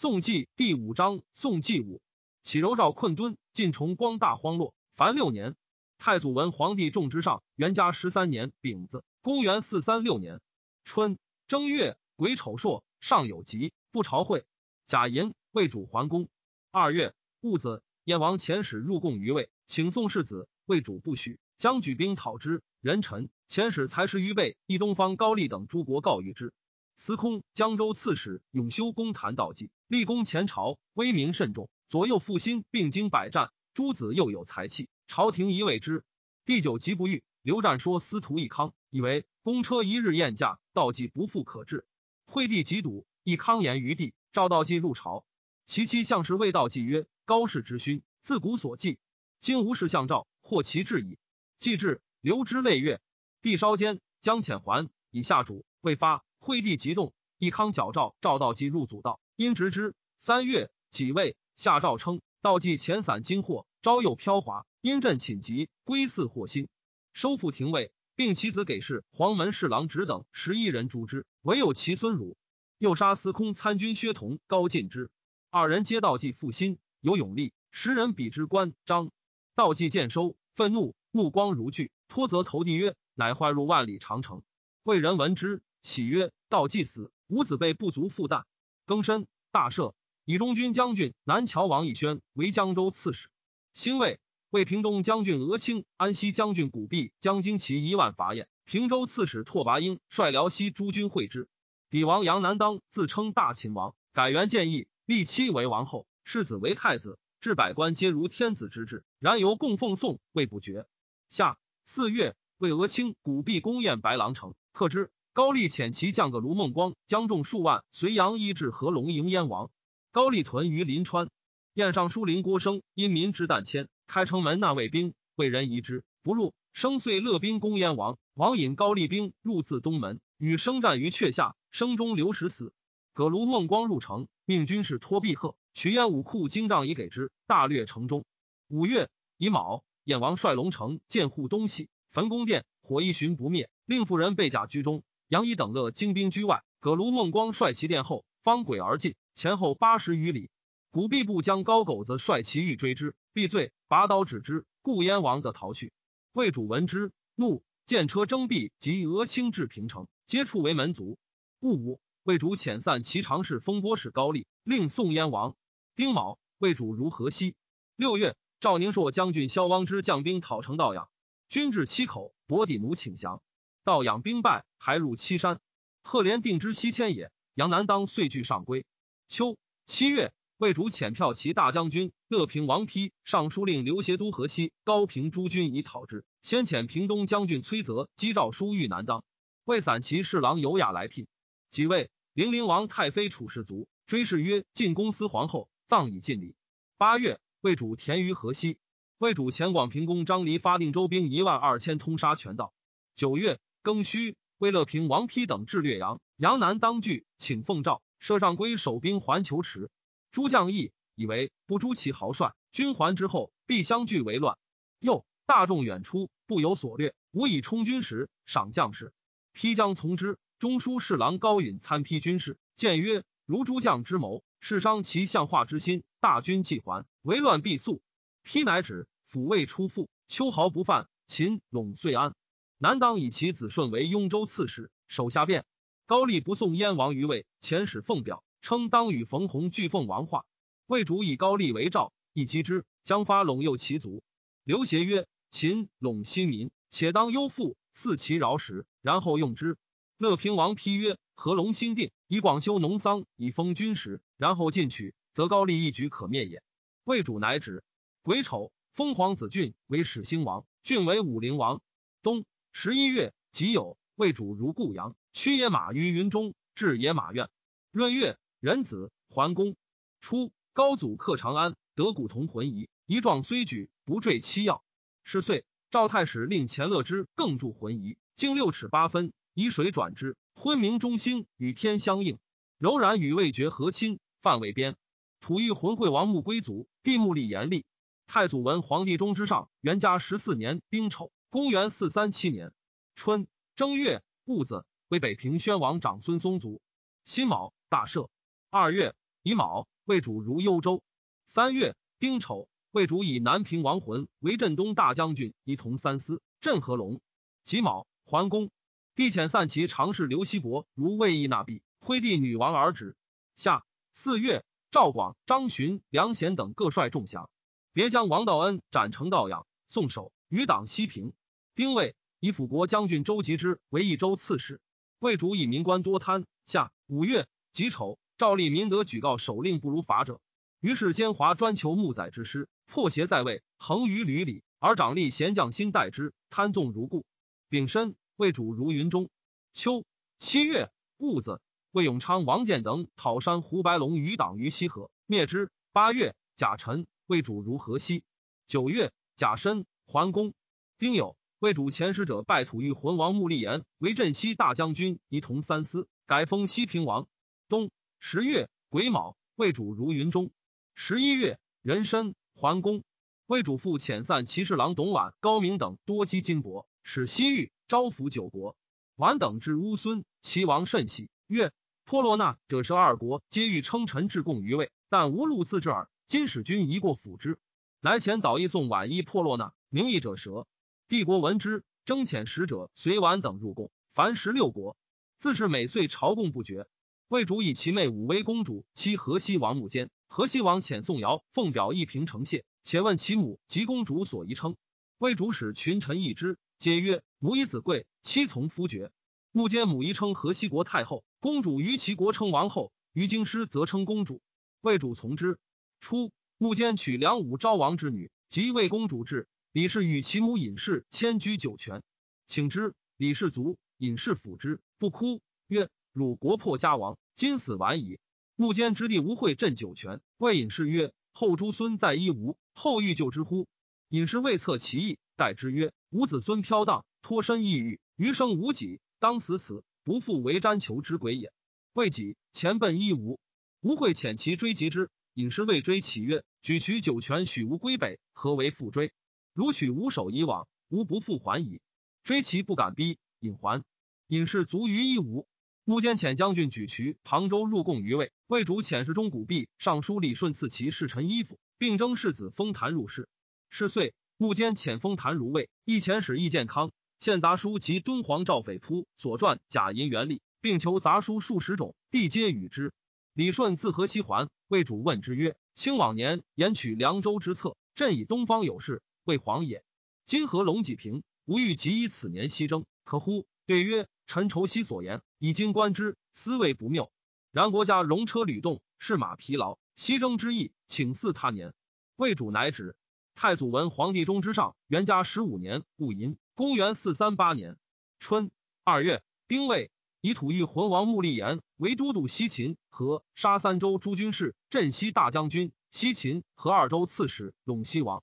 宋纪第五章，宋纪武启柔赵困敦，晋崇光大荒落，凡六年。太祖文皇帝重之上，元嘉十三年丙子，公元四三六年春正月癸丑朔，上有疾，不朝会。贾寅为主桓公。二月戊子，燕王遣使入贡于魏，请宋世子，魏主不许，将举兵讨之。人臣遣使才识于备，义东方高丽等诸国告谕之。司空江州刺史永修公谈道济，立功前朝，威名甚重。左右复心，并经百战，诸子又有才气，朝廷宜为之。第九疾不愈。刘湛说司徒义康，以为公车一日宴驾，道济不复可治。惠帝急笃，义康言于帝，召道济入朝。其妻向氏谓道济曰：“高氏之勋，自古所记，今无事相召，或其志矣。”既至。流之泪月，帝稍间，将遣还以下主未发。惠帝急动，义康矫诏赵道济入祖道，因执之。三月己未，下诏称道济遣散金货，朝又飘华，因朕寝疾，归寺祸心，收复廷尉，并其子给事黄门侍郎直等十一人诛之，唯有其孙汝。又杀司空参军薛同、高进之二人，皆道济负心，有勇力。时人比之关张道济见收，愤怒，目光如炬。托责投地曰：“乃坏入万里长城。”魏人闻之，喜曰：“道既死，吾子辈不足负担。”更申，大赦，以中军将军南乔王义宣为江州刺史。兴魏，为平东将军俄卿、安西将军古弼将经其一万伐燕。平州刺史拓跋英率辽西诸军会之。帝王杨南当自称大秦王，改元建议，立妻为王后，世子为太子，至百官皆如天子之治。然由供奉宋，未不绝。下。四月，为俄卿古弼攻燕白狼城，克之。高丽遣其将个卢孟光将众数万随杨一至合龙迎燕王。高丽屯于临川。燕尚书林郭生因民之旦迁，开城门纳卫兵，为人疑之，不入。生遂勒兵攻燕王，王引高丽兵入自东门，与生战于阙下，生中流矢死。葛卢孟光入城，命军士托毕贺取燕武库精仗以给之，大略城中。五月乙卯。燕王率龙城建护东西，焚宫殿，火一旬不灭。令妇人被甲居中，杨仪等乐精兵居外。葛卢孟光率其殿后，方轨而进，前后八十余里。古弼部将高狗子率其欲追之，必罪，拔刀止之。故燕王得逃去。魏主闻之，怒，见车征毕及俄卿至平城，皆处为门卒。戊午，魏主遣散其常侍风波使高丽，令宋燕王。丁卯，魏主如河西。六月。赵宁朔将军萧汪之将兵讨城道阳，军至七口，伯底奴请降。道养兵败，还入七山。贺连定之西迁也。杨南当遂据上归。秋七月，魏主遣骠骑大将军乐平王丕、尚书令刘协都河西、高平诸军以讨之。先遣平东将军崔泽击诏书谕南当。魏散骑侍郎尤雅来聘。即位零陵王太妃楚氏族追谥曰晋公司皇后，葬以尽礼。八月。魏主田于河西，魏主前广平公张离发定州兵一万二千，通杀全道。九月庚戌，魏乐平王丕等至略阳，杨南当据，请奉诏，设上归守兵环球池。诸将议以为不诛其豪帅，军还之后，必相聚为乱。又大众远出，不有所略，无以充军时，赏将士，丕将从之。中书侍郎高允参批军事，谏曰：如诸将之谋。是伤其相化之心，大军既还，为乱必速。丕乃止，抚慰出复，秋毫不犯。秦陇遂安。南当以其子顺为雍州刺史，手下变。高丽不送燕王于魏，遣使奉表，称当与冯弘俱奉王化。魏主以高丽为赵，以击之，将发陇右其族。刘协曰：秦陇新民，且当忧富，赐其饶食，然后用之。乐平王批曰：合龙新定，以广修农桑，以封军时。然后进取，则高丽一举可灭也。魏主乃止。癸丑，封皇子俊为始兴王，俊为武陵王。东十一月己酉，魏主如故阳，驱野马于云中，至野马苑。闰月壬子，桓公。初，高祖克长安，得古铜浑仪，仪状虽举，不坠七曜。是岁，赵太史令钱乐之更铸浑仪，径六尺八分，以水转之，昏明中心，与天相应，柔然与味觉和亲。范围边，吐欲浑惠王穆归族，地目立严厉。太祖文皇帝中之上，元嘉十四年丁丑，公元四三七年春正月戊子，为北平宣王长孙松族。辛卯，大赦。二月，乙卯，魏主如幽州。三月，丁丑，魏主以南平王魂为镇东大将军，一同三司，镇河龙。己卯，桓公。帝遣散骑常侍刘希伯如魏义纳币，徽帝女王而止。夏四月，赵广、张巡、梁贤等各率众降，别将王道恩斩成道养，送首余党西平。丁未，以辅国将军周吉之为益州刺史。魏主以民官多贪。下五月己丑，赵立民德举告守令不如法者，于是奸华专求木宰之师，破邪在位，横于闾里，而长吏贤将心待之，贪纵如故。丙申。魏主如云中。秋七月戊子，魏永昌、王建等讨山胡白龙余党于西河，灭之。八月甲辰，魏主如河西。九月甲申，桓公。丁酉，魏主前使者拜吐欲浑王穆立言为镇西大将军，一同三司，改封西平王。冬十月癸卯，魏主如云中。十一月壬申，桓公。魏主父遣散骑士郎董琬、高明等多积金帛，使西域。招抚九国，宛等至乌孙，齐王甚喜，曰：“破落那者，十二国皆欲称臣至贡于魏，但无路自治耳。今使君一过辅之。”来前导一送宛一破落那，名义者蛇。帝国闻之，征遣使者随宛等入贡，凡十六国，自是每岁朝贡不绝。魏主以其妹武威公主妻河西王穆坚，河西王遣宋尧奉表一平城谢，且问其母及公主所宜称。魏主使群臣议之。皆曰：母以子贵，妻从夫爵。穆坚母宜称河西国太后，公主于其国称王后，于京师则称公主。魏主从之。初，穆坚娶梁武昭王之女，即魏公主至。李氏与其母尹氏迁居酒泉，请之。李氏卒，尹氏抚之，不哭，曰：汝国破家亡，今死晚矣。目间之弟吴会镇酒泉，谓尹氏曰：后诸孙在伊吾，后欲救之乎？尹氏未测其意，待之曰。吾子孙飘荡，脱身异域，余生无己，当死此，不复为瞻求之鬼也。未己，前奔一吴，吴会遣其追及之。尹氏未追，其曰：“举取九泉，许吾归北，何为复追？如取吾首以往，吾不复还矣。”追其不敢逼，引还。尹氏卒于一吴。穆坚遣将军举渠、庞州入贡于魏。魏主遣侍中古弼、尚书李顺赐其侍臣衣服，并征世子封坛入仕。是岁。穆坚遣封谭如魏，一遣使易健康，献杂书及敦煌赵匪扑所传假银元历，并求杂书数十种，帝皆与之。李顺自河西还，魏主问之曰：“卿往年言取凉州之策，朕以东方有事，为皇也。今何龙几平，吾欲即以此年西征，可乎？”对曰：“臣愁昔所言，以今观之，思谓不谬。然国家戎车屡动，士马疲劳，西征之意，请似他年。”魏主乃止。太祖文皇帝中之上，元嘉十五年戊寅，公元四三八年春二月丁未，以土御浑王穆立言为都督西秦和沙三州诸军事、镇西大将军、西秦和二州刺史、陇西王。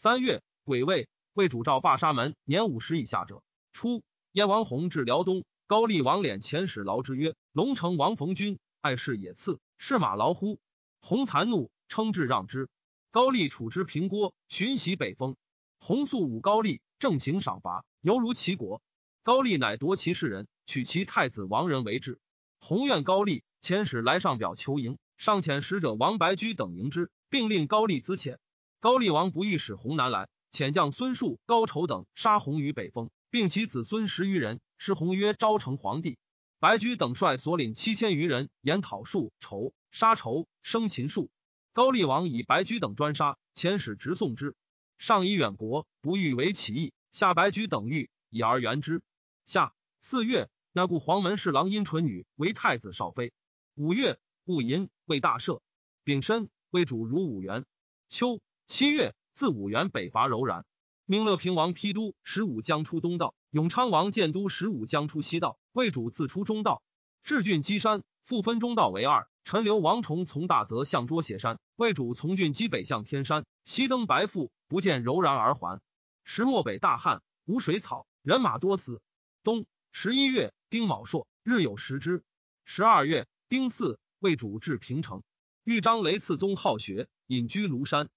三月癸未，魏主召罢沙门年五十以下者。初，燕王弘至辽东，高丽王敛遣使劳之曰：“龙城王逢君爱士也赐，是马劳乎？”弘惭怒，称至让之。高丽处之平郭，巡袭北风。洪肃武高丽，正行赏罚，犹如齐国。高丽乃夺其士人，取其太子王仁为质。洪愿高丽，遣使来上表求迎，上遣使者王白驹等迎之，并令高丽资遣。高丽王不欲使洪南来，遣将孙树、高筹等杀洪于北风，并其子孙十余人，是洪曰昭成皇帝。白驹等率所领七千余人，研讨树、仇，杀仇，生擒术。高丽王以白驹等专杀，遣使直送之。上以远国，不欲为起义，下白驹等欲，以而援之。下四月，那故黄门侍郎殷纯女为太子少妃。五月，戊寅，为大赦。丙申，为主如五元。秋七月，自五原北伐柔然。明乐平王批都，十五将出东道；永昌王建都，十五将出西道。魏主自出中道，至郡积山，复分中道为二。陈留王崇从大泽向捉斜山，魏主从郡基北向天山，西登白阜，不见柔然而还。时漠北大旱，无水草，人马多死。冬十一月，丁卯朔，日有食之。十二月，丁巳，魏主至平城。豫章雷次宗好学，隐居庐山。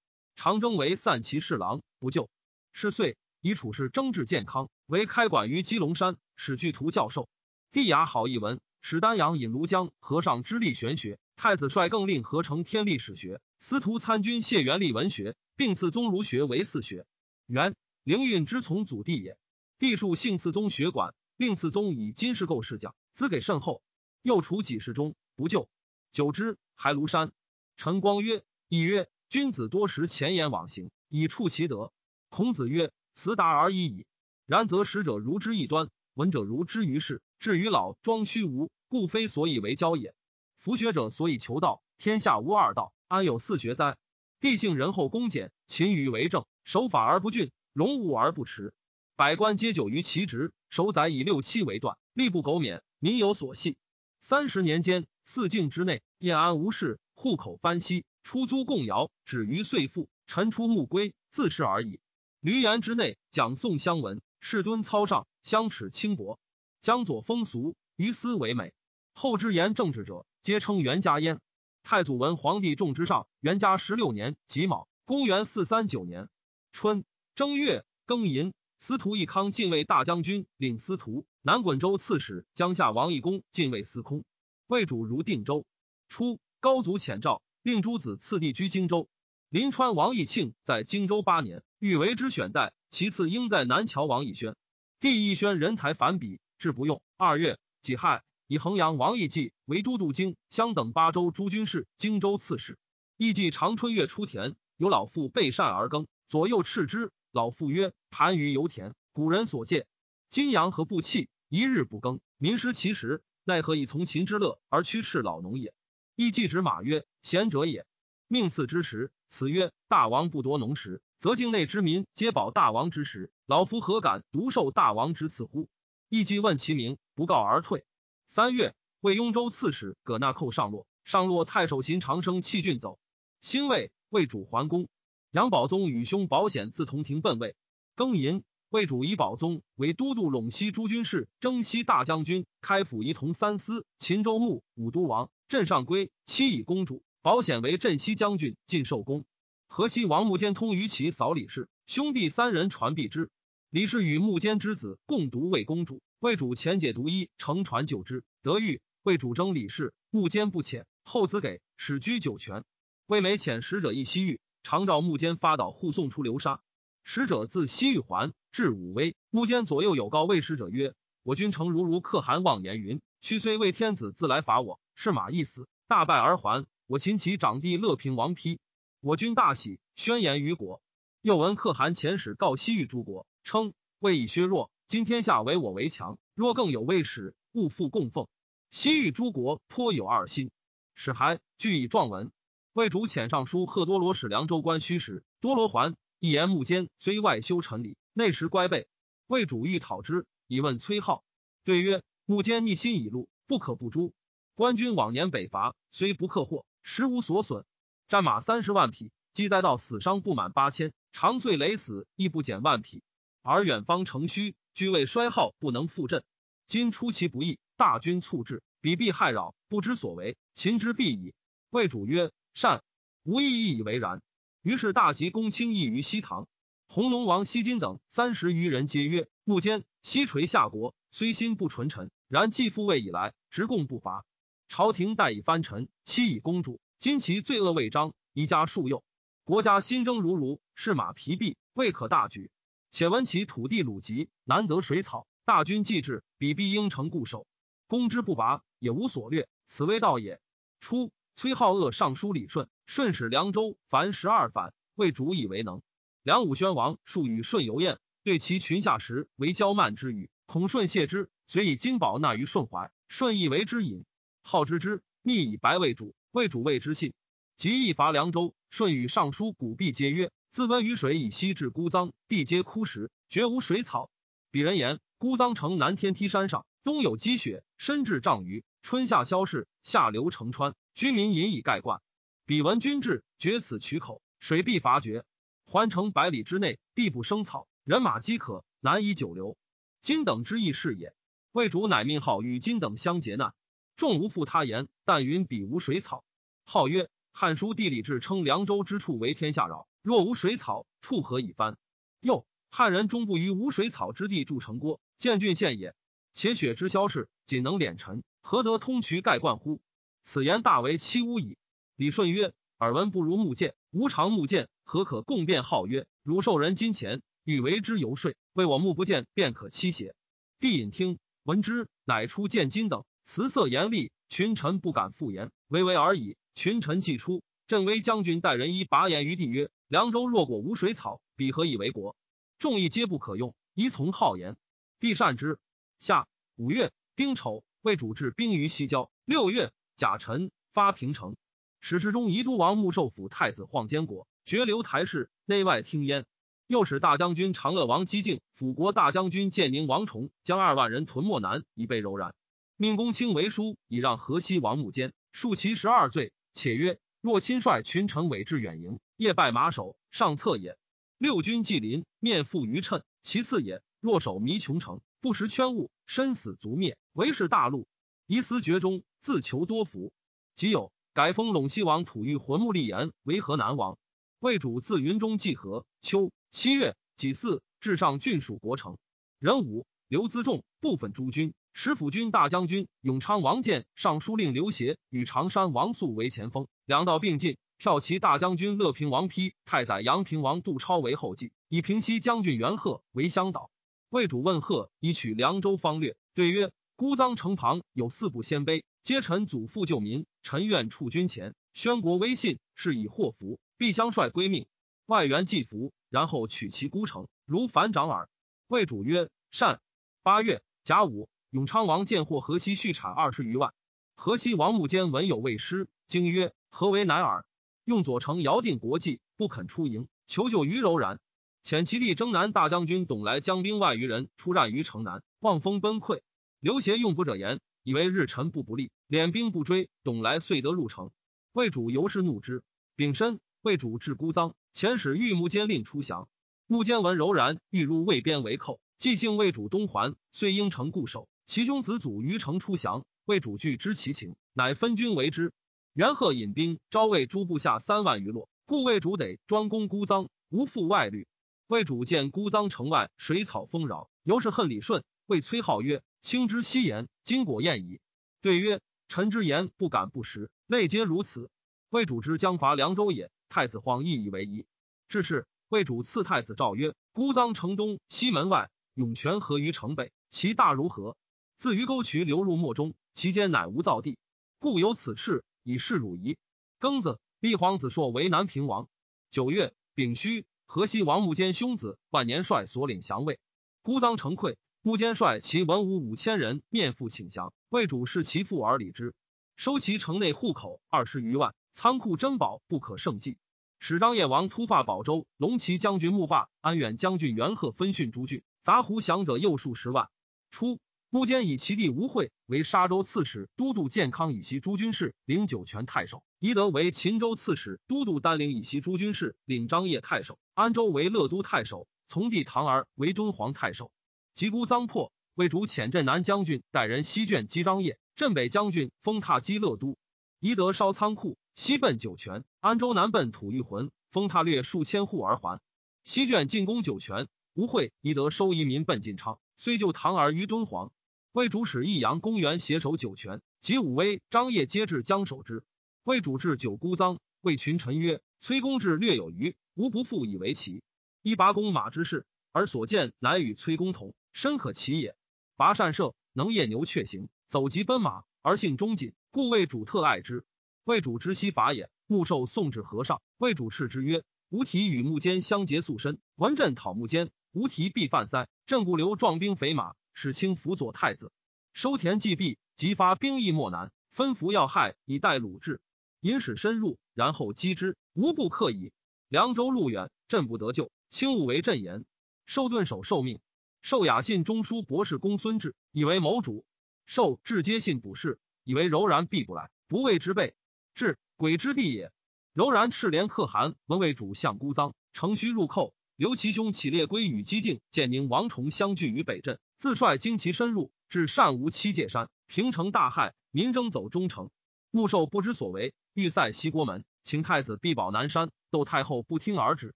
长征为散骑侍郎，不就。是岁，以处事征治健康，为开馆于基隆山，使具图教授。帝雅好一文。使丹阳引庐江和尚之力玄学，太子率更令合成天历史学，司徒参军谢元立文学，并赐宗儒学为四学。元灵运之从祖弟也，帝数幸赐宗学馆，令赐宗以金饰构侍讲，资给甚厚。又除几世中不救。久之，还庐山。陈光曰：“亦曰，君子多识前言往行，以处其德。”孔子曰：“辞达而已矣。然则识者如之异端，闻者如之于世。至于老庄虚无，故非所以为交也。夫学者所以求道，天下无二道，安有四学哉？地性仁厚恭俭，勤于为政，守法而不峻，容物而不迟。百官皆久于其职，守宰以六七为断，力不苟免，民有所系。三十年间，四境之内，晏安无事，户口翻息，出租贡徭，止于岁赋，臣出暮归，自是而已。闾阎之内，讲宋相闻，士敦操上，相耻轻薄，江左风俗，于斯为美。后之言政治者，皆称袁家焉。太祖文皇帝重之上，元嘉十六年己卯，公元四三九年春正月庚寅。司徒义康进位大将军，领司徒南滚州刺史。江夏王义公进位司空，魏主如定州。初，高祖遣诏，令诸子次第居荆州。临川王义庆在荆州八年，欲为之选代。其次应在南桥王义宣。帝义宣人才反比，志不用。二月己亥，以衡阳王义季为都督京襄等八州诸军事、荆州刺史。义季长春月出田，有老妇备善而耕，左右斥之。老妇曰：“盘于油田，古人所戒。金阳和不弃，一日不耕，民失其食，奈何以从秦之乐而驱斥老农也？”亦季指马曰：“贤者也。命赐之时，此曰：大王不夺农时，则境内之民皆保大王之时。老夫何敢独受大王之赐乎？”亦季问其名，不告而退。三月，为雍州刺史葛那寇上洛，上洛太守秦长生弃郡走。兴魏，魏主桓公。杨宝宗与兄保险自同庭奔魏，庚寅，魏主以宝宗为都督陇西诸军事、征西大将军、开府仪同三司、秦州牧、武都王、镇上归，妻以公主。保险为镇西将军，进寿宫。河西王穆坚通于其扫李氏，兄弟三人传避之。李氏与穆坚之子共读魏公主，魏主遣解读一，乘船救之，得遇。魏主征李氏，穆坚不遣，后子给，始居九泉。魏美遣使者诣西域。常召穆坚发导护送出流沙，使者自西域还至武威。穆坚左右有告魏使者曰：“我君诚如如可汗妄言云，屈虽为天子自来伐我，是马一死，大败而还。我秦其长弟乐平王丕，我军大喜，宣言于国。又闻可汗遣使告西域诸国，称魏以削弱，今天下唯我为强。若更有魏使，勿复供奉。西域诸国颇有二心，使还俱以状文。”魏主遣尚书贺多罗使凉州官虚实，多罗还一言木间，虽外修臣礼，内实乖备。魏主欲讨之，以问崔浩，对曰：木间逆心已露，不可不诛。官军往年北伐，虽不克获，实无所损。战马三十万匹，积灾到死伤不满八千，长岁累死亦不减万匹。而远方城虚，居位衰耗，不能复振。今出其不意，大军猝至，彼必害扰，不知所为，秦之必矣。魏主曰。善，无意义以为然。于是大吉公卿议于西堂，红龙王西金等三十余人皆曰：“目坚西垂夏国，虽心不纯臣，然继父位以来，直贡不伐。朝廷待以藩臣，妻以公主。今其罪恶未彰，一家数幼，国家新征如如，士马疲弊，未可大举。且闻其土地鲁瘠，难得水草，大军既至，彼必应城固守，攻之不拔，也无所略。此为道也。初。崔浩恶尚书李顺，顺使凉州，凡十二反，为主以为能。梁武宣王数与顺游宴，对其群下时为骄慢之语，恐顺谢之，遂以金宝纳于顺怀。顺亦为之饮，好之之，密以白为主，为主谓之信。即一伐凉州，顺与尚书古弼皆曰：自温于水以西至孤臧，地皆枯石，绝无水草。鄙人言，孤臧城南天梯山上，冬有积雪，深至丈余，春夏消逝，下流成川。居民引以盖灌，彼闻君至，绝此渠口，水必伐绝。环城百里之内，地不生草，人马饥渴，难以久留。今等之意是也。魏主乃命号与今等相结难，众无复他言，但云彼无水草。号曰《汉书地理志》称凉州之处为天下扰，若无水草，处何以翻？又汉人终不于无水草之地筑城郭，建郡县也。且雪之消逝，仅能敛尘，何得通渠盖灌乎？此言大为欺侮矣。李顺曰：“耳闻不如目见，无常目见，何可共辩号曰：汝受人金钱，欲为之游说，为我目不见，便可欺邪？”帝引听闻之，乃出见金等，辞色严厉，群臣不敢复言，微微而已。群臣既出，镇威将军带人一拔言于帝曰：“凉州若果无水草，彼何以为国？众议皆不可用，依从好言。”帝善之。下五月丁丑，魏主治兵于西郊。六月甲辰，发平城。史志中宜都王穆寿府太子晃监国，绝留台事，内外听焉。又使大将军长乐王姬敬、辅国大将军建宁王崇将二万人屯漠南，以备柔然。命公卿为书，以让河西王穆坚恕其十二罪。且曰：若亲率群臣委至远营，夜拜马首，上策也。六军既临，面负于谶，其次也。若守迷穷城，不识圈物，身死族灭，为是大戮。疑思绝中，自求多福。即有改封陇西王吐玉浑木立言为河南王。魏主自云中济河，秋。七月己巳，至上郡属国城。壬午，刘资仲部分诸军，使府军大将军永昌王建、尚书令刘协与常山王肃为前锋，两道并进。骠骑大将军乐平王丕、太宰阳平王杜超为后继，以平西将军元贺为乡导。魏主问贺以取凉州方略，对曰：孤臧城旁有四部鲜卑，皆臣祖父救民，臣愿处军前，宣国威信，是以祸福，必相率归命。外援既服。然后取其孤城，如反掌耳。魏主曰：“善。”八月甲午，永昌王见获河西畜产二十余万。河西王穆坚闻有未失，惊曰：“何为乃尔？”用左丞姚定国计，不肯出营，求救于柔然。遣其弟征南大将军董来将兵万余人出战于城南，望风崩溃。刘协用不者言，以为日臣不不利，敛兵不追。董来遂得入城。魏主由是怒之。丙申，魏主至孤臧。遣使御木坚令出降，木坚闻柔然欲入魏边为寇，即幸魏主东还，遂应城固守。其兄子祖于城出降，魏主惧知其情，乃分军为之。元贺引兵招魏诸部下三万余落，故魏主得专攻孤臧，无复外虑。魏主见孤臧城外水草丰饶，由是恨李顺。谓崔浩曰：“卿之惜言，今果验矣。”对曰：“臣之言不敢不实，类皆如此。魏主之将伐凉州也。”太子晃亦以为宜。至是，魏主赐太子诏曰：“孤臧城东西门外，涌泉河于城北，其大如河，自鱼沟渠流入漠中，其间乃无造地，故有此事，以示汝夷。”庚子，立皇子硕为南平王。九月丙戌，河西王穆坚兄子万年帅所领降魏。孤臧成溃，穆坚率其文武五千人面赴请降，魏主视其父而礼之，收其城内户口二十余万。仓库珍宝不可胜计，使张掖王突发保州，龙骑将军穆霸、安远将军元贺分训诸郡，杂胡降者又数十万。初，穆坚以其弟吴惠为沙州刺史、都督建康以西诸军事，领酒泉太守；宜德为秦州刺史、都督丹陵以西诸军事，领张掖太守；安州为乐都太守，从弟唐儿为敦煌太守。及孤臧破，魏主遣镇南将军带人西卷击张掖，镇北将军封踏击乐都，宜德烧仓库。西奔酒泉，安州南奔吐玉浑，封他略数千户而还。西卷进攻酒泉，吴会宜德收移民奔晋昌，虽救唐儿于敦煌。魏主使益阳公园携守酒泉，及武威、张掖皆至将守之。魏主至九姑臧，谓群臣曰：“崔公志略有余，吾不复以为奇。一拔弓马之事，而所见乃与崔公同，深可奇也。拔善射，能夜牛却行，走疾奔马，而性忠谨，故魏主特爱之。”魏主知悉法也，穆受送至和尚。魏主斥之曰：“吾体与木坚相结素身，闻朕讨木坚，吾体必犯塞。朕不留壮兵肥马，使卿辅佐太子，收田济毕，即发兵役漠南，分服要害，以待鲁治。引使深入，然后击之，无不克矣。凉州路远，朕不得救，卿勿为朕言。受顿首受命，受雅信中书博士公孙志以为谋主，受至接信补事，以为柔然必不来，不畏之辈。”至鬼之地也。柔然赤连可汗闻为主相孤臧，乘虚入寇。刘其兄起列归与姬敬、建宁王崇相聚于北镇，自率精骑深入，至善无七界山，平城大害，民争走中城。穆寿不知所为，欲塞西国门，请太子必保南山。窦太后不听而止。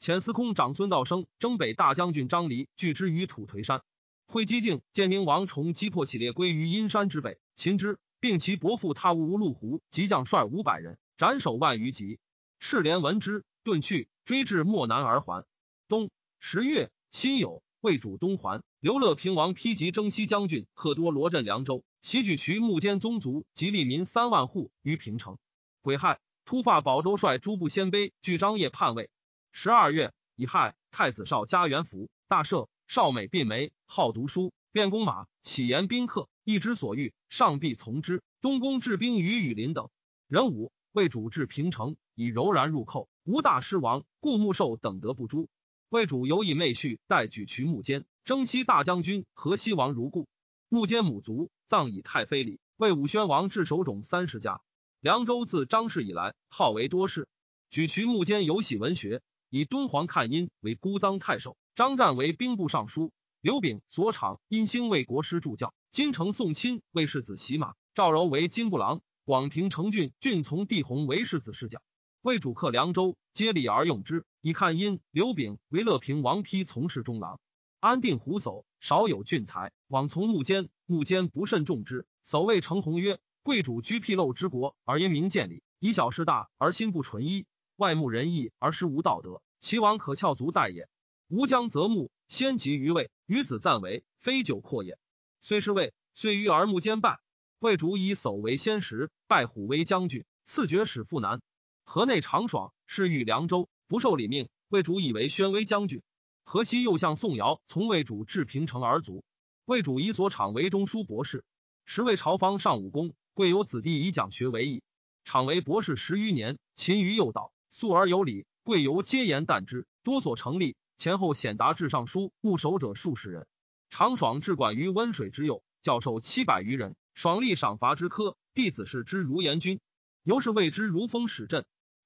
遣司空长孙道生征北大将军张离拒之于土颓山。会稽敬、建宁王崇击破起列归于阴山之北，擒之。并其伯父他无陆胡即将率五百人斩首万余级。赤连闻之，遁去，追至漠南而还。冬十月，辛酉，魏主东还。刘乐平王披及征西将军贺多罗镇凉州，袭举渠木间宗族及利民三万户于平城。癸亥，突发保州帅诸部鲜卑据张掖叛魏。十二月，乙亥，太子少加元福，大赦。少美并眉，好读书，便弓马，喜言宾客，一之所欲，上必从之。东宫治兵于羽林等。壬午，魏主至平城，以柔然入寇，无大失亡，故穆寿等得不诛。魏主犹以妹婿代举渠木坚，征西大将军河西王如故。木坚母族葬以太妃里，为武宣王至守种三十家。凉州自张氏以来，号为多氏。举渠木坚有喜文学，以敦煌看音为孤臧太守。张湛为兵部尚书，刘炳所长因兴为国师助教。金城宋钦为世子洗马，赵柔为金部郎，广平成郡郡从帝弘为世子侍讲。为主客凉州，接礼而用之。以看因刘炳为乐平王丕从事中郎，安定胡叟少有俊才，往从木间，木间不甚重之。叟谓程弘曰：“贵主居僻陋之国，而因民见礼，以小事大而心不纯一，外慕仁义而实无道德，其王可翘足待也。”吾将择木，先及于魏，与子赞为，非久阔也。虽是魏，遂于而木兼败。魏主以叟为先时，拜虎为将军，赐爵使复南。河内长爽，是欲凉州，不受礼命。魏主以为宣威将军。河西又向宋尧从魏主至平城而卒。魏主以左场为中书博士。时为朝方上武功，贵有子弟以讲学为义。场为博士十余年，勤于诱导，素而有礼。贵由皆言惮之，多所成立。前后显达至尚书，务守者数十人。常爽治管于温水之右，教授七百余人。爽立赏罚之科，弟子是之如严君，由是谓之如风使阵。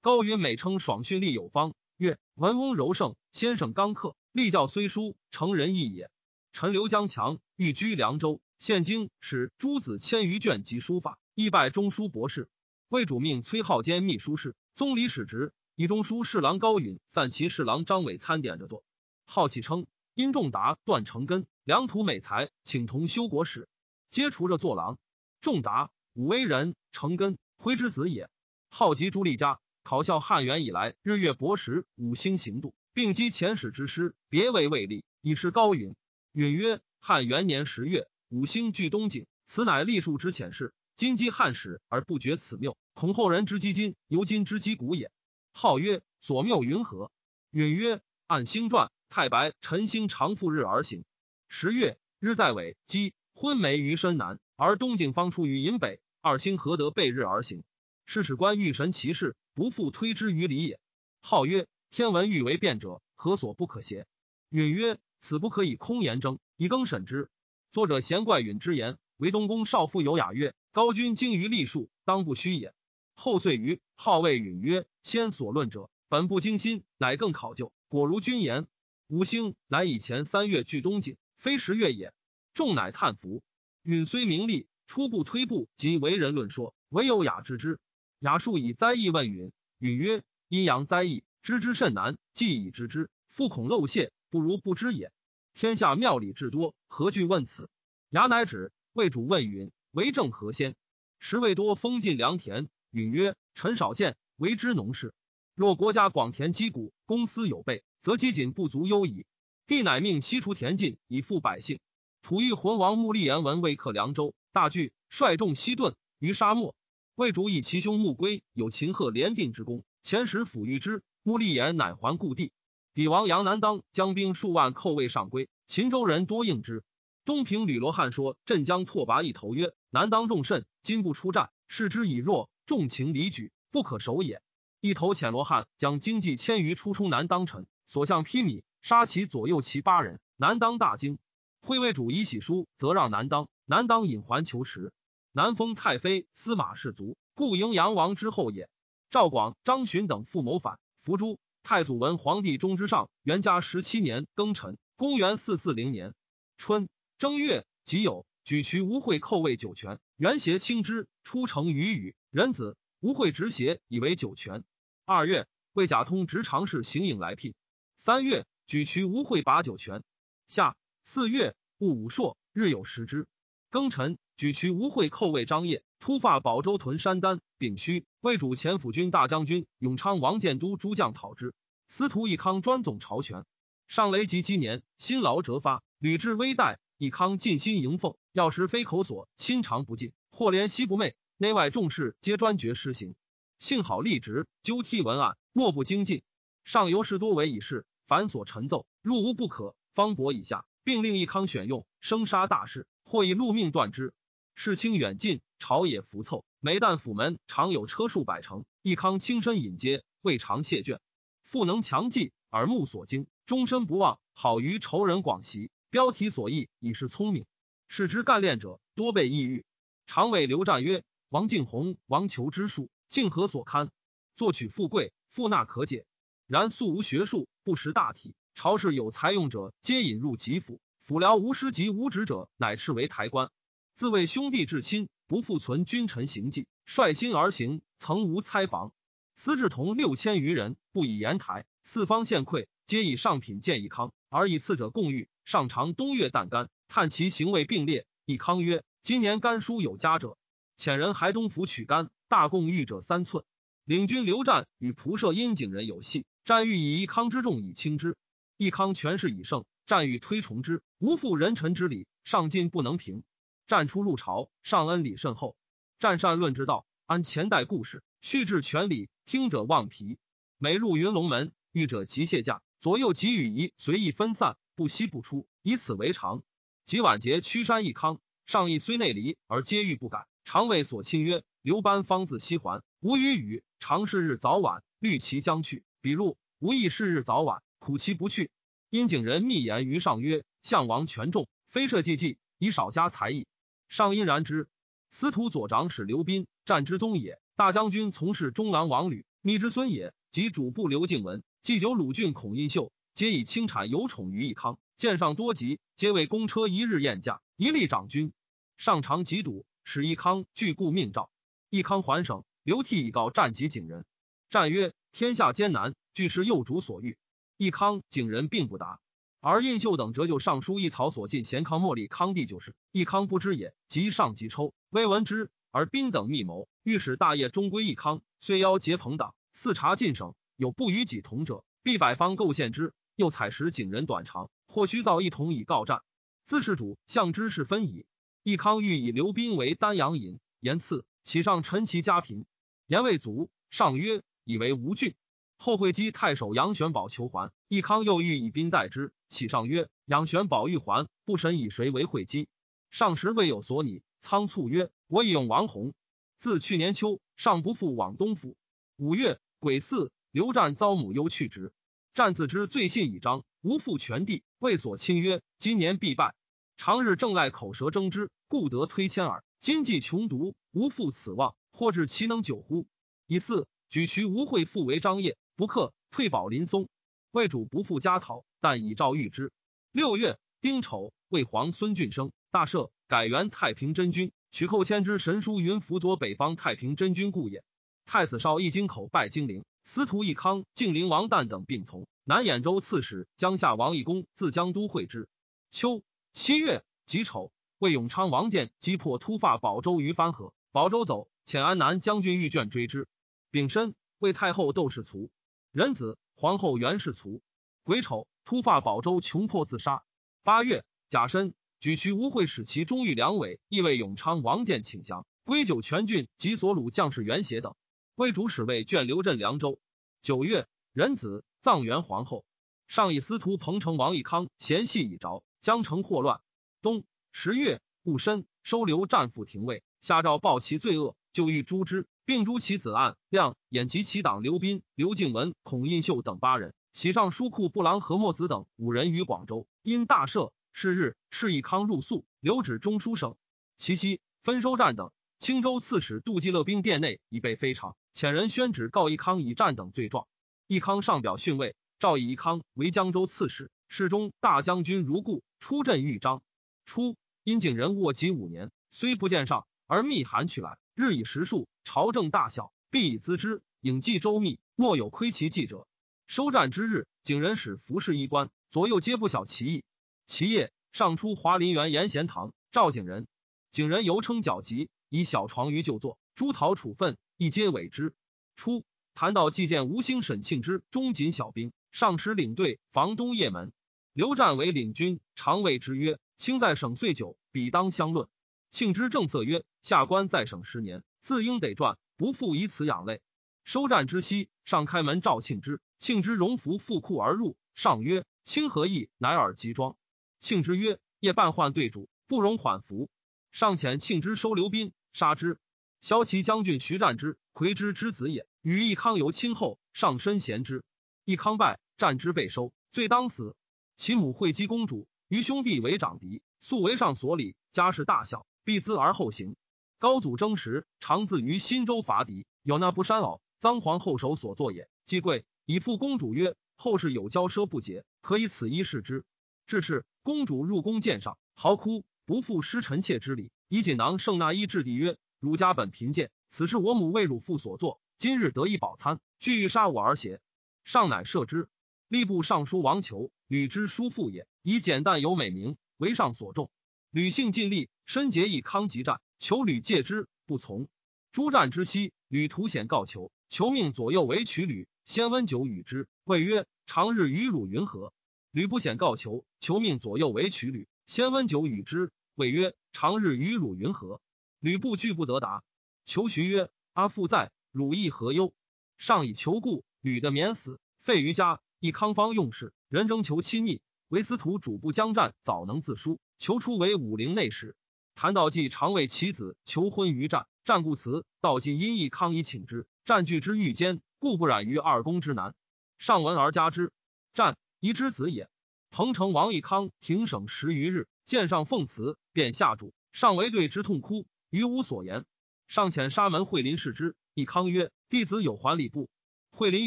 高云美称爽训力有方，曰文翁柔胜，先生刚克，立教虽疏，成人义也。陈留江强寓居凉州，现经使诸子千余卷及书法，亦拜中书博士。魏主命崔浩兼秘书事，宗理使职。以中书侍郎高允、散骑侍郎张伟参点着作。好气称殷仲达、段成根、良土美才，请同修国史，皆除着作郎。仲达，武威人，成根徽之子也。好及朱立家，考效汉元以来，日月薄时，五星行度，并积前史之师，别为未立，以是高允。允曰：汉元年十月，五星聚东景，此乃历数之浅事。今积汉史而不觉此谬，恐后人之积今，由今之积古也。号曰所谬云何？允曰：按星传，太白辰星常复日而行。十月，日在尾，鸡昏梅于深南，而东景方出于寅北。二星何得背日而行？是使官遇神其事，不复推之于理也。号曰天文欲为变者，何所不可邪？允曰：此不可以空言争，以更审之。作者嫌怪允之言，为东宫少妇有雅曰：高君精于历数，当不虚也。后遂于号谓允曰：“先所论者，本不精心，乃更考究。果如君言，五星乃以前三月聚东景，非十月也。众乃叹服。允虽名利，初步推步及为人论说，唯有雅致之。雅数以灾异问允，允曰：阴阳灾异，知之甚难。既已知之，复恐漏泄，不如不知也。天下庙里至多，何惧问此？雅乃止。魏主问允：为政何先？时未多封禁良田。”允曰：“臣少见，为之农事。若国家广田积谷，公私有备，则积谨不足忧矣。帝乃命西除田禁，以富百姓。吐欲浑王穆立言文未克凉州，大惧，率众西遁于沙漠。魏主以其兄穆归有秦贺连定之功，前使抚育之。穆立言乃还故地。帝王杨南当将兵数万寇魏上归，秦州人多应之。东平吕罗汉说镇江拓跋一头曰：南当众甚，今不出战，视之以弱。”重情离举，不可守也。一头遣罗汉将经济千余出冲南当臣，所向披靡，杀其左右骑八人。南当大惊，会魏主以喜书，则让南当。南当引还求持。南封太妃司马氏族，故迎阳王之后也。赵广、张巡等复谋反，伏诛。太祖文皇帝中之上，元嘉十七年庚辰，公元四四零年春正月己酉，举渠吴会寇魏酒泉，元协清之，出城于宇。仁子吴会执邪以为酒泉。二月，魏甲通直常侍行影来聘。三月，举渠吴会拔酒泉。夏四月，戊午朔，日有食之。庚辰，举渠吴会寇魏张掖，突发保州屯山丹、丙戌，魏主前辅军大将军永昌王建都诸将讨之。司徒义康专总朝权。上雷及积年，辛劳折发，屡至危殆。义康尽心迎奉，要时非口所，亲尝不尽，或怜惜不寐。内外众事皆专决施行。幸好立职，纠剔文案，莫不精进。上游士多为以事，繁琐陈奏，入无不可。方伯以下，并令义康选用，生杀大事，或以禄命断之。事清远近，朝野浮凑，每旦府门常有车数百乘。义康亲身引接，未尝谢倦。复能强记，耳目所经。终身不忘，好于仇人广习。标题所译已是聪明，使之干练者多被抑郁。常谓刘湛曰：“王敬宏、王求之术，竟何所堪？作取富贵，富纳可解。然素无学术，不识大体。朝士有才用者，皆引入吉府；府僚无师及无职者，乃斥为台官。自谓兄弟至亲，不复存君臣行迹，率心而行，曾无猜防。司志同六千余人，不以言台，四方献馈。”皆以上品见义康，而以次者共御。上尝冬月旦干，叹其行为并列。义康曰：“今年甘书有佳者，遣人还东府取干，大共御者三寸。领军刘湛与仆射殷景人有隙，战欲以义康之众以轻之。义康权势已盛，战欲推崇之，无负人臣之礼，上进不能平。战出入朝，上恩礼甚厚。战善论之道，按前代故事，叙治权礼，听者忘疲。每入云龙门，遇者即卸驾。”左右给予仪随意分散，不息不出，以此为常。及晚节屈山义康，上意虽内离，而皆欲不改。常谓所亲曰：“刘班方自西还，吾与语，常是日早晚，虑其将去。比如吾亦是日早晚，苦其不去。”因景人密言于上曰：“项王权重，非设计计，以少加才艺。”上因然之。司徒左长史刘斌，战之宗也。大将军从事中郎王吕，密之孙也。及主簿刘敬文。祭酒鲁郡孔印秀，皆以轻产有宠于义康，见上多疾，皆为公车一日宴驾，一立长君。上长疾笃，使义康具故命诏。义康还省，刘替以告战及景人。战曰：天下艰难，俱是幼主所欲。义康、景人并不答，而印秀等折就尚书一草所进，贤康莫立康帝就是。义康不知也，即上即抽，未闻之。而宾等密谋，欲使大业终归义康，虽邀结朋党，四察晋省。有不与己同者，必百方构陷之。又采石景人短长，或虚造一同以告战。自是主相之事分矣。义康欲以刘斌为丹阳尹，言赐启上陈其家贫，言未足，上曰以为吴郡。后会稽太守杨玄宝求还，义康又欲以兵代之，启上曰杨玄宝欲还，不审以谁为会稽。上时未有所拟，仓促曰我已用王弘。自去年秋，尚不复往东府。五月癸巳。刘湛遭母忧去职，湛自知罪信已彰，无复权地，谓所亲曰：“今年必败，常日正赖口舌争之，故得推迁耳。今既穷独，无复此望，或至其能久乎？”以四举渠无会复为张掖，不克退保林松。魏主不复家讨，但以诏谕之。六月丁丑，魏皇孙俊生大赦，改元太平真君，取寇迁之神书云辅佐北方太平真君故也。太子少义京口拜金陵。司徒义康、晋陵王旦等并从。南兖州刺史江夏王义公自江都会之。秋七月己丑，魏永昌王建击破突发保州于番河，保州走，遣安南将军御卷追之。丙申，魏太后窦氏卒，仁子皇后袁氏卒。癸丑，突发保州穷迫自杀。八月甲申，举渠吴会使其中御两委，亦为永昌王建请降，归九泉郡及所虏将士元协等。魏主使卫卷留镇凉州。九月，仁子葬元皇后。上以司徒彭城王义康嫌隙已着，江城祸乱。冬十月戊申，收留战俘廷尉，下诏报其罪恶，就欲诛之，并诛其子案亮、衍及其党刘斌、刘敬文、孔印秀等八人。喜上书库布郎何墨子等五人于广州。因大赦，是日，敕义康入宿，留旨中书省。其妻分收战等。青州刺史杜季乐兵殿内已被非常。遣人宣旨告义康以战等罪状，义康上表训位，诏以义康为江州刺史，侍中、大将军如故，出镇豫章。初，因景人卧疾五年，虽不见上，而密函去来，日以时数，朝政大小，必以咨之，影记周密，莫有窥其记者。收战之日，景仁使服侍衣冠，左右皆不晓其意。其夜，上出华林园延贤堂，召景仁，景仁犹称脚疾，以小床于就坐，诸陶处分，亦皆委之。初，谈到祭见吴兴、沈庆之中锦小兵，上使领队防东掖门。刘湛为领军，常谓之曰：“卿在省岁久，彼当相论。”庆之正色曰：“下官在省十年，自应得传，不复以此养类。”收战之夕，上开门召庆之，庆之荣服腹库而入，上曰：“卿何意？”乃尔吉装。庆之曰：“夜半患对主，不容缓服。”上遣庆之收刘斌，杀之。骁骑将军徐战之，魁之之子也，与义康由亲厚，上身贤之。义康败，战之被收，罪当死。其母惠姬公主与兄弟为长敌，素为上所礼，家事大小必资而后行。高祖征时，常自于新州伐敌，有那不山袄，臧皇后手所作也。既贵，以父公主曰：“后世有骄奢不节，可以此一试之。”至是，公主入宫见上，嚎哭，不负失臣妾之礼，以锦囊盛纳衣至帝曰：“汝家本贫贱，此是我母为汝父所作，今日得一饱餐，俱欲杀我而邪？”上乃赦之。吏部尚书王求，吕之叔父也，以简淡有美名，为上所重。吕姓尽力，身结义康即战，求吕戒之，不从。诸战之夕，吕图显告求，求命左右为取吕，先温酒与之，谓曰：“长日与汝云何？”吕不显告求，求命左右为取吕，先温酒与之，谓曰：“长日与汝云何？”吕不拒不得答。求徐曰：“阿父在，汝亦何忧？”上以求故，吕的免死，废于家。义康方用事，人征求亲昵。韦司徒主簿将战，早能自书，求出为武陵内史。谭道济常为其子求婚于战，战故辞。道济因义康以请之，战拒之欲坚，故不染于二公之难。上闻而加之。战宜之子也。彭城王义康庭省十余日，见上奉辞，便下主。上为对之痛哭，余无所言。上遣沙门惠林视之。义康曰：“弟子有还礼部。”惠林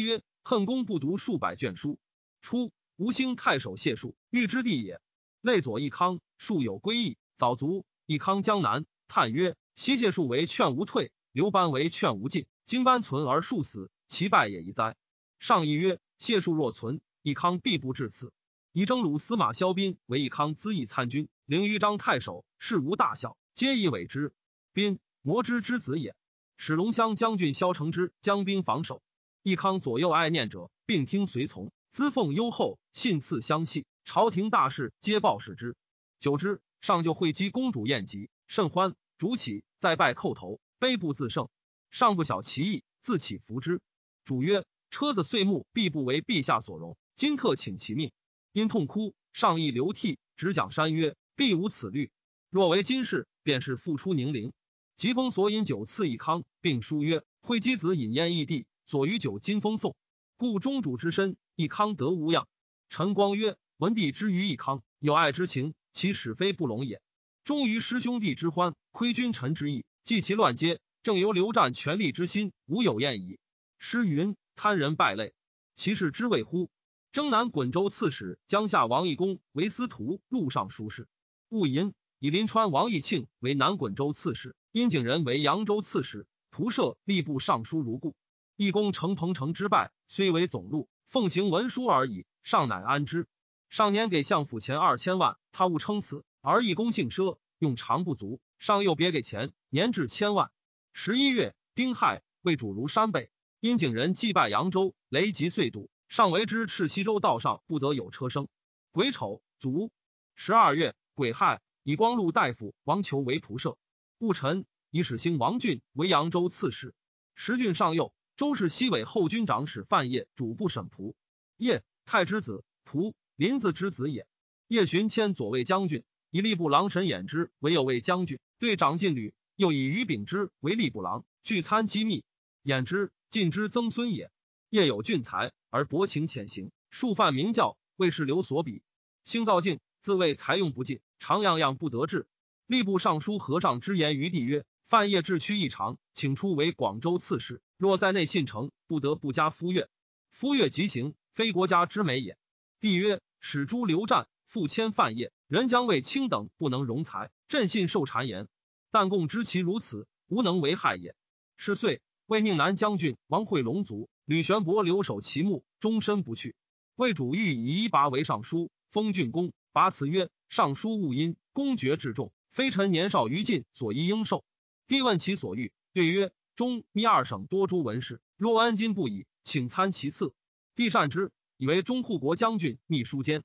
曰。恨公不读数百卷书。初，吴兴太守谢术，欲之地也。内左义康，术有归义。早卒，义康江南，叹曰：“西谢术为劝无退，刘班为劝无进。今班存而数死，其败也宜哉？”上议曰：“谢术若存，义康必不至此。”以征虏司马萧斌为义康资议参军，凌于章太守，事无大小，皆以委之。斌，摩之之子也。使龙骧将军萧承之将兵防守。义康左右爱念者，并听随从，资奉优厚，信赐相系。朝廷大事皆报使之。久之，上就会稽公主宴集，甚欢。主起，再拜叩头，悲不自胜。上不晓其意，自起服之。主曰：“车子碎木，必不为陛下所容。今特请其命。”因痛哭，上亦流涕，直讲山曰：“必无此虑。若为今世，便是复出宁陵。”疾风所饮酒赐义康，并书曰：“会稽子饮宴异地。”所与酒今封送，故中主之身，义康得无恙。陈光曰：文帝之于义康，有爱之情，其始非不隆也。忠于师兄弟之欢，亏君臣之义，继其乱阶，正由刘战权力之心，无有厌矣。诗云：贪人败类，其事之谓乎？征南滚州刺史江夏王义公为司徒、录尚书事。戊寅，以临川王义庆为南滚州刺史，殷景仁为扬州刺史，仆射吏部尚书如故。义公承彭城之败，虽为总录，奉行文书而已。尚乃安之。上年给相府钱二千万，他勿称此，而一公姓奢，用常不足。上又别给钱，年至千万。十一月，丁亥，为主如山北。因景人祭拜扬州，雷击遂堵，上为之赤西州道上不得有车声。癸丑，卒。十二月，癸亥，以光禄大夫王求为仆射。戊辰，以始兴王俊为扬州刺史。时郡上右。周氏西尾后军长史范晔主簿审仆，叶太之子，仆林子之子也。叶寻迁左卫将军，以吏部郎沈衍之为右卫将军，对长进旅。又以于秉之为吏部郎，聚参机密。衍之晋之曾孙也。叶有俊才，而薄情浅行，数犯名教，为是刘所比。兴造敬，自谓才用不尽，常样样不得志。吏部尚书和尚之言于帝曰：范晔志屈异常，请出为广州刺史。若在内信诚，不得不加夫乐。夫乐即行，非国家之美也。帝曰：使诸刘战，复迁范晔，人将为卿等不能容才，朕信受谗言。但共知其如此，无能为害也。是岁，为宁南将军王惠龙卒，吕玄伯留守其墓，终身不去。魏主欲以一拔为尚书，封郡公。拔辞曰：尚书勿因公爵至重，非臣年少于禁所宜应受。帝问其所欲，对曰：中密二省多诸文士，若安今不已，请参其次。帝善之，以为中护国将军、秘书监。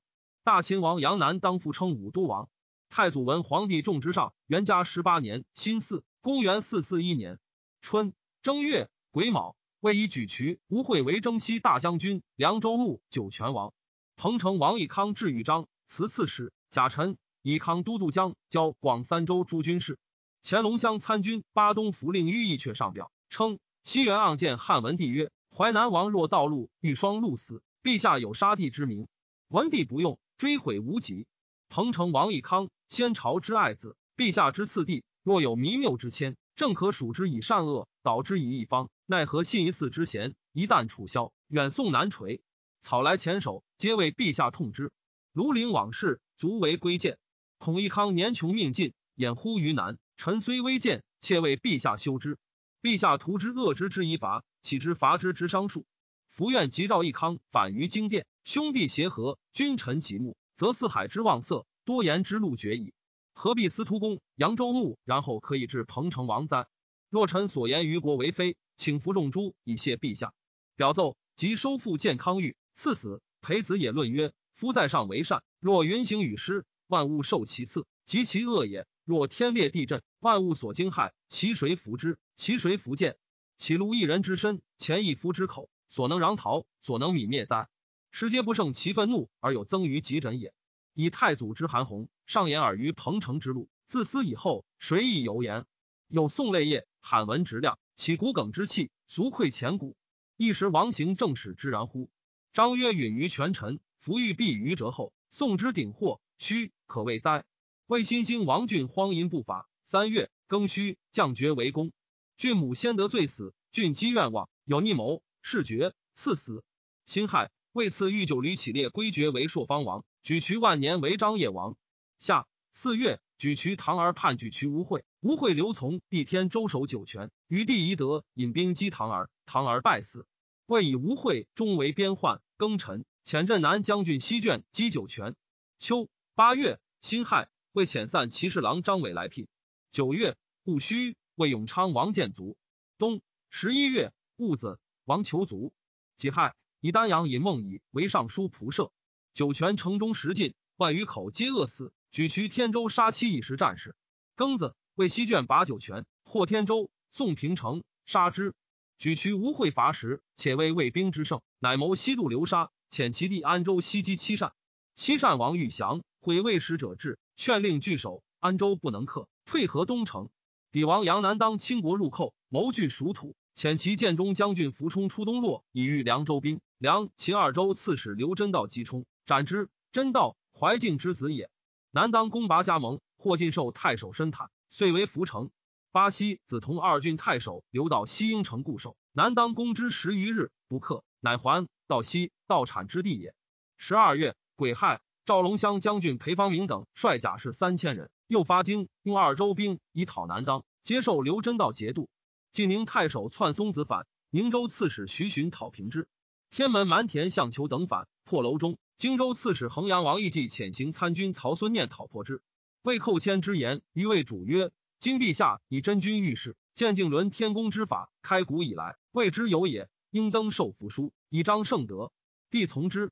大秦王杨南当复称武都王。太祖文皇帝重之上，元嘉十八年辛巳，公元四四一年春正月癸卯，为以举渠吴会为征西大将军、凉州牧、酒泉王。彭城王义康至豫章，辞刺史。贾臣以康都督江交广三州诸军事。乾隆乡参军巴东符令于义却上表称：西元盎见汉文帝曰：“淮南王若道路遇双路死，陛下有杀帝之名。文帝不用，追悔无及。彭城王义康，先朝之爱子，陛下之次弟，若有弥谬之谦，正可数之以善恶，导之以一方。奈何信一次之嫌，一旦处消，远送难垂。草来前手，皆为陛下痛之。庐陵往事，足为归见。孔义康年穷命尽，掩乎于难。臣虽微贱，切为陛下修之。陛下图之恶之之以罚，岂知伐之之伤数？福愿即召义康反于京殿，兄弟协和，君臣极睦，则四海之望色，多言之路绝矣。何必司徒公、扬州牧，然后可以治彭城王哉？若臣所言于国为非，请服众诛以谢陛下。表奏即收复健康狱，赐死。裴子也论曰：夫在上为善，若云行雨施，万物受其赐，及其恶也。若天裂地震，万物所惊骇，其谁服之？其谁服见？岂如一人之身，前一夫之口，所能攘逃，所能泯灭哉？时皆不胜其愤怒，而有增于急诊也。以太祖之韩弘，上言耳于彭城之路，自私以后，谁亦犹言？有宋泪液，罕闻直亮，其骨梗之气，足溃前骨。一时王行正使之然乎？张曰：允于权臣，弗欲避于折后。宋之鼎祸，虚可谓哉？魏新兴王俊荒淫不法。三月庚戌，降爵为公。郡母先得罪死，郡积愿望，有逆谋，弑爵，赐死。辛亥，为赐御九吕起列归爵为朔方王，举渠万年为张掖王。夏四月，举渠唐儿叛举渠吴会，吴会刘从帝天周守九泉，于帝宜德引兵击唐儿，唐儿败死。魏以吴会终为边患，庚辰，遣镇南将军西卷击九泉。秋八月，辛亥。为遣散骑士郎张伟来聘。九月戊戌，为永昌王建卒。冬十一月戊子，王求卒。己亥，以丹阳尹孟以为尚书仆射。酒泉城中食尽，万余口皆饿死。举渠天州杀七一时战士。庚子，为西卷拔酒泉，获天州，宋平城，杀之。举渠无会伐时，且为魏兵之胜，乃谋西渡流沙，遣其弟安州西击七善。七善王欲降，毁魏使者至。劝令据守安州，不能克，退河东城。帝王杨南当倾国入寇，谋据蜀土，遣其建中将军伏冲出东洛，以御凉州兵。梁秦二州刺史刘真道击冲，斩之。真道怀敬之子也。南当攻拔加盟，或进受太守申坦，遂为福城。巴西子同二郡太守刘道西应城固守，南当攻之十余日不克，乃还。道西道产之地也。十二月癸亥。赵龙乡将军裴方明等率甲士三千人，又发京，用二州兵以讨南当，接受刘真道节度。晋宁太守篡松子反，宁州刺史徐循讨平之。天门蛮田向求等反，破楼中。荆州刺史衡阳王义季潜行参军曹孙念讨破之。魏寇谦之言余谓主曰：今陛下以真君御史，见敬伦天公之法，开古以来未之有也，应登受符书，以彰圣德。帝从之。